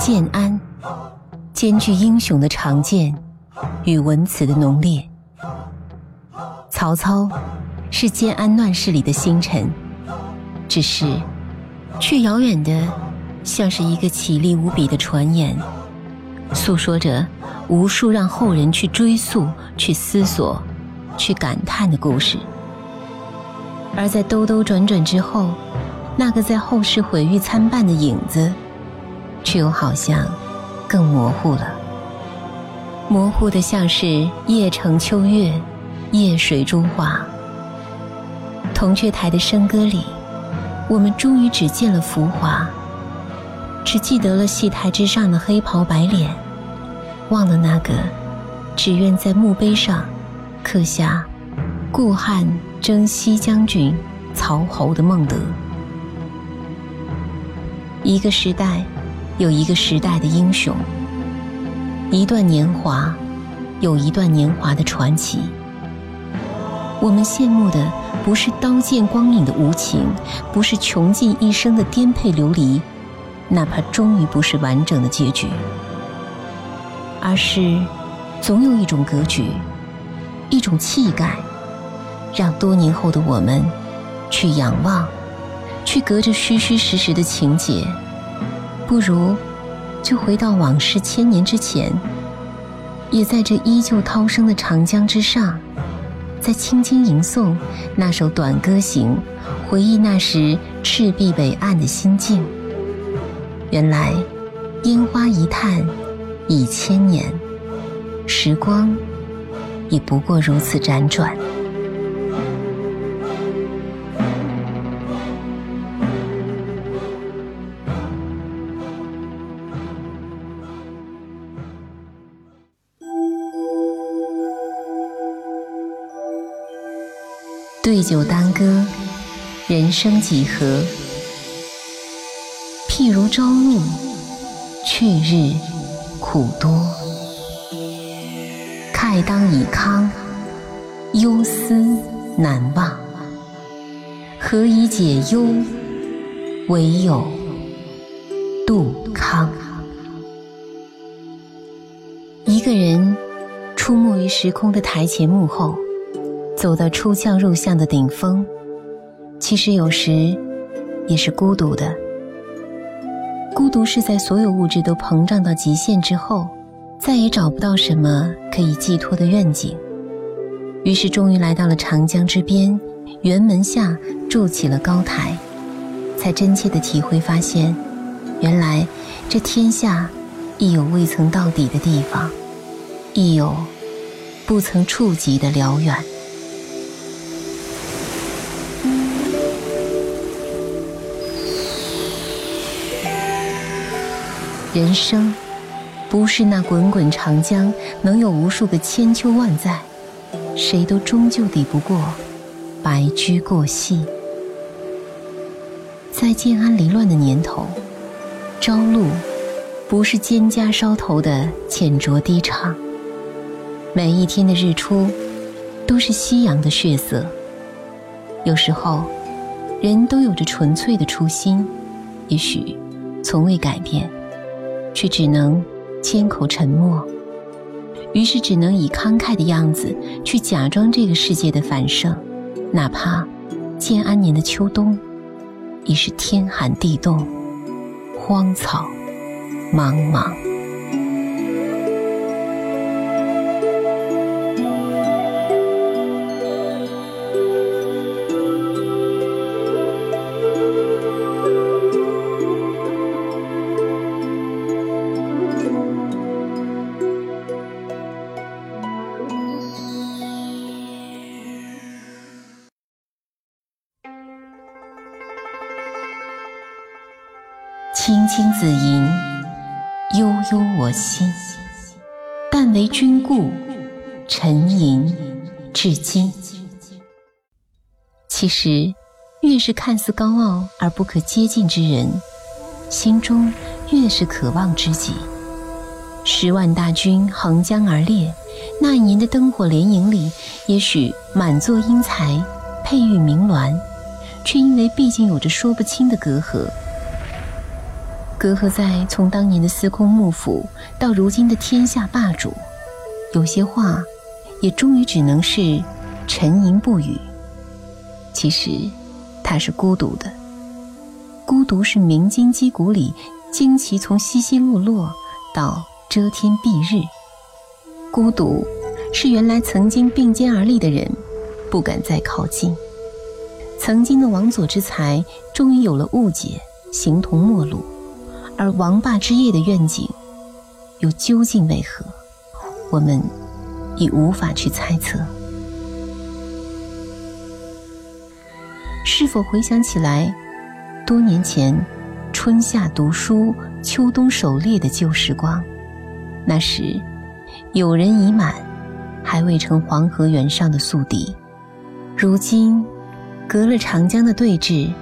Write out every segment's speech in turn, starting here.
建安，兼具英雄的长剑与文辞的浓烈。曹操是建安乱世里的星辰，只是却遥远的像是一个绮丽无比的传言，诉说着无数让后人去追溯、去思索、去感叹的故事。而在兜兜转转之后，那个在后世毁誉参半的影子，却又好像更模糊了，模糊的像是夜城秋月，夜水中华。铜雀台的笙歌里，我们终于只见了浮华，只记得了戏台之上的黑袍白脸，忘了那个只愿在墓碑上刻下“顾汉征西将军曹侯”的孟德。一个时代，有一个时代的英雄；一段年华，有一段年华的传奇。我们羡慕的不是刀剑光影的无情，不是穷尽一生的颠沛流离，哪怕终于不是完整的结局，而是总有一种格局，一种气概，让多年后的我们去仰望。去隔着虚虚实实的情节，不如就回到往事千年之前，也在这依旧涛声的长江之上，再轻轻吟诵那首短歌行，回忆那时赤壁北岸的心境。原来，烟花一叹已千年，时光也不过如此辗转。对酒当歌，人生几何？譬如朝露，去日苦多。慨当以慷，忧思难忘。何以解忧？唯有杜康。一个人出没于时空的台前幕后。走到出将入相的顶峰，其实有时也是孤独的。孤独是在所有物质都膨胀到极限之后，再也找不到什么可以寄托的愿景，于是终于来到了长江之边，辕门下筑起了高台，才真切的体会发现，原来这天下亦有未曾到底的地方，亦有不曾触及的辽远。人生，不是那滚滚长江，能有无数个千秋万载，谁都终究抵不过白驹过隙。在建安离乱的年头，朝露不是蒹葭梢头的浅酌低唱，每一天的日出都是夕阳的血色。有时候，人都有着纯粹的初心，也许从未改变。却只能缄口沉默，于是只能以慷慨的样子去假装这个世界的繁盛，哪怕建安年的秋冬已是天寒地冻，荒草茫茫。青青子衿，悠悠我心。但为君故，沉吟至今。其实，越是看似高傲而不可接近之人，心中越是渴望知己。十万大军横江而列，那一年的灯火连营里，也许满座英才，佩玉鸣鸾，却因为毕竟有着说不清的隔阂。隔阂在从当年的司空幕府到如今的天下霸主，有些话也终于只能是沉吟不语。其实他是孤独的，孤独是鸣金击鼓里旌旗从稀稀落落到遮天蔽日，孤独是原来曾经并肩而立的人不敢再靠近，曾经的王佐之才终于有了误解，形同陌路。而王霸之业的愿景，又究竟为何？我们已无法去猜测。是否回想起来，多年前春夏读书、秋冬狩猎的旧时光？那时，友人已满，还未成黄河远上的宿敌。如今，隔了长江的对峙，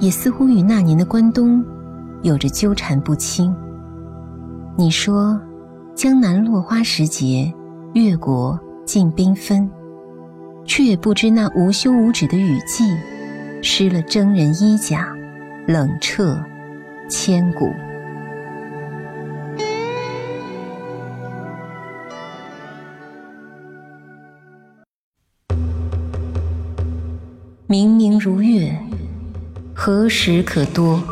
也似乎与那年的关东。有着纠缠不清。你说，江南落花时节，越国尽缤纷，却也不知那无休无止的雨季，湿了征人衣甲，冷彻千古。明明如月，何时可多？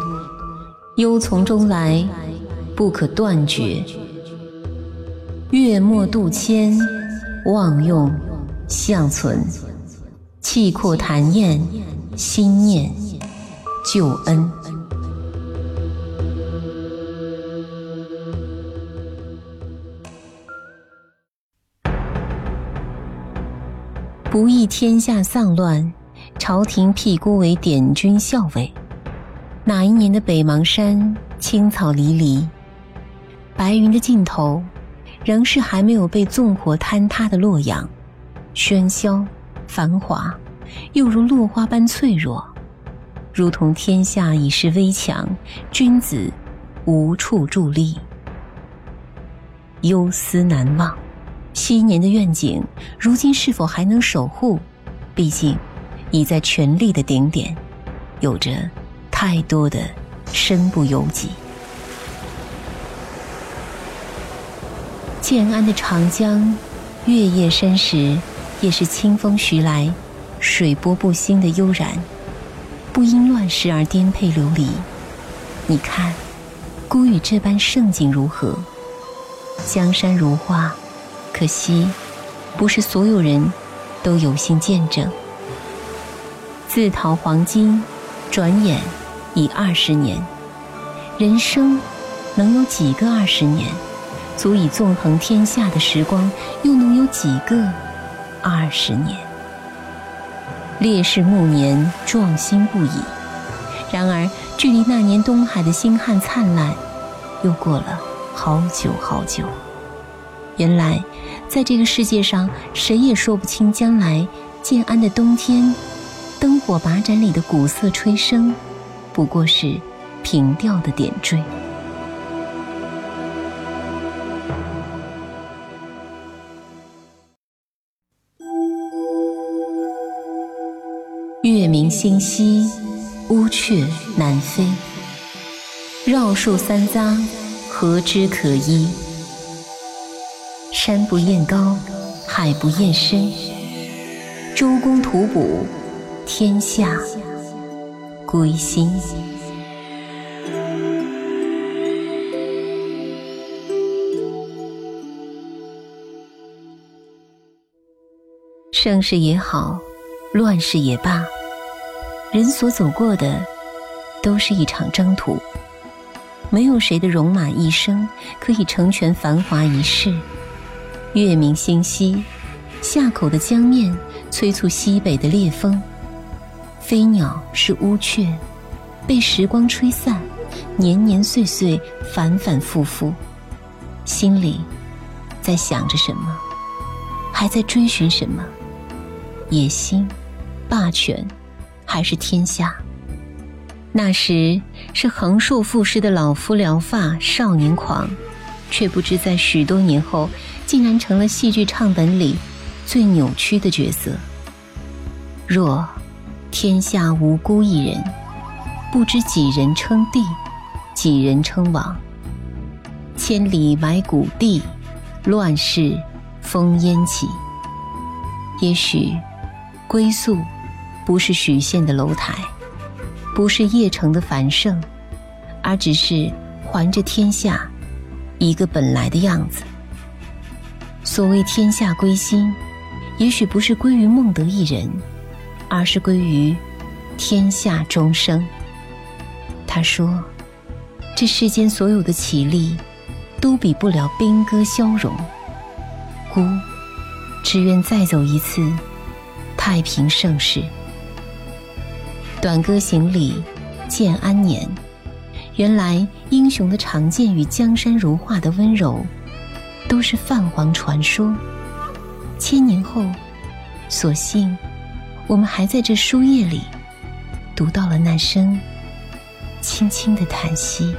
忧从中来，不可断绝。月末度迁，望用相存。气阔谈宴，心念旧恩。不意天下丧乱，朝廷辟孤为典军校尉。哪一年的北邙山青草离离，白云的尽头，仍是还没有被纵火坍塌的洛阳，喧嚣繁华，又如落花般脆弱，如同天下已是危墙，君子无处伫立，忧思难忘。昔年的愿景，如今是否还能守护？毕竟，已在权力的顶点，有着。太多的身不由己。建安的长江，月夜深时，也是清风徐来，水波不兴的悠然，不因乱世而颠沛流离。你看，孤雨这般盛景如何？江山如画，可惜，不是所有人都有幸见证。自讨黄金，转眼。已二十年，人生能有几个二十年，足以纵横天下的时光，又能有几个二十年？烈士暮年，壮心不已。然而，距离那年东海的星汉灿烂，又过了好久好久。原来，在这个世界上，谁也说不清将来建安的冬天，灯火把盏里的鼓瑟吹声。不过是平调的点缀。月明星稀，乌鹊南飞。绕树三匝，何枝可依？山不厌高，海不厌深。周公吐哺，天下。归心。盛世也好，乱世也罢，人所走过的都是一场征途。没有谁的戎马一生可以成全繁华一世。月明星稀，夏口的江面催促西北的烈风。飞鸟是乌鹊，被时光吹散，年年岁岁，反反复复，心里在想着什么，还在追寻什么？野心、霸权，还是天下？那时是横竖赋诗的老夫聊发少年狂，却不知在许多年后，竟然成了戏剧唱本里最扭曲的角色。若。天下无辜一人，不知几人称帝。几人称王。千里埋骨地，乱世烽烟起。也许，归宿不是许县的楼台，不是邺城的繁盛，而只是还着天下一个本来的样子。所谓天下归心，也许不是归于孟德一人，而是归于天下众生。他说：“这世间所有的绮丽。”都比不了兵戈消融，孤只愿再走一次太平盛世。短歌行里建安年，原来英雄的长剑与江山如画的温柔，都是泛黄传说。千年后，所幸我们还在这书页里读到了那声轻轻的叹息。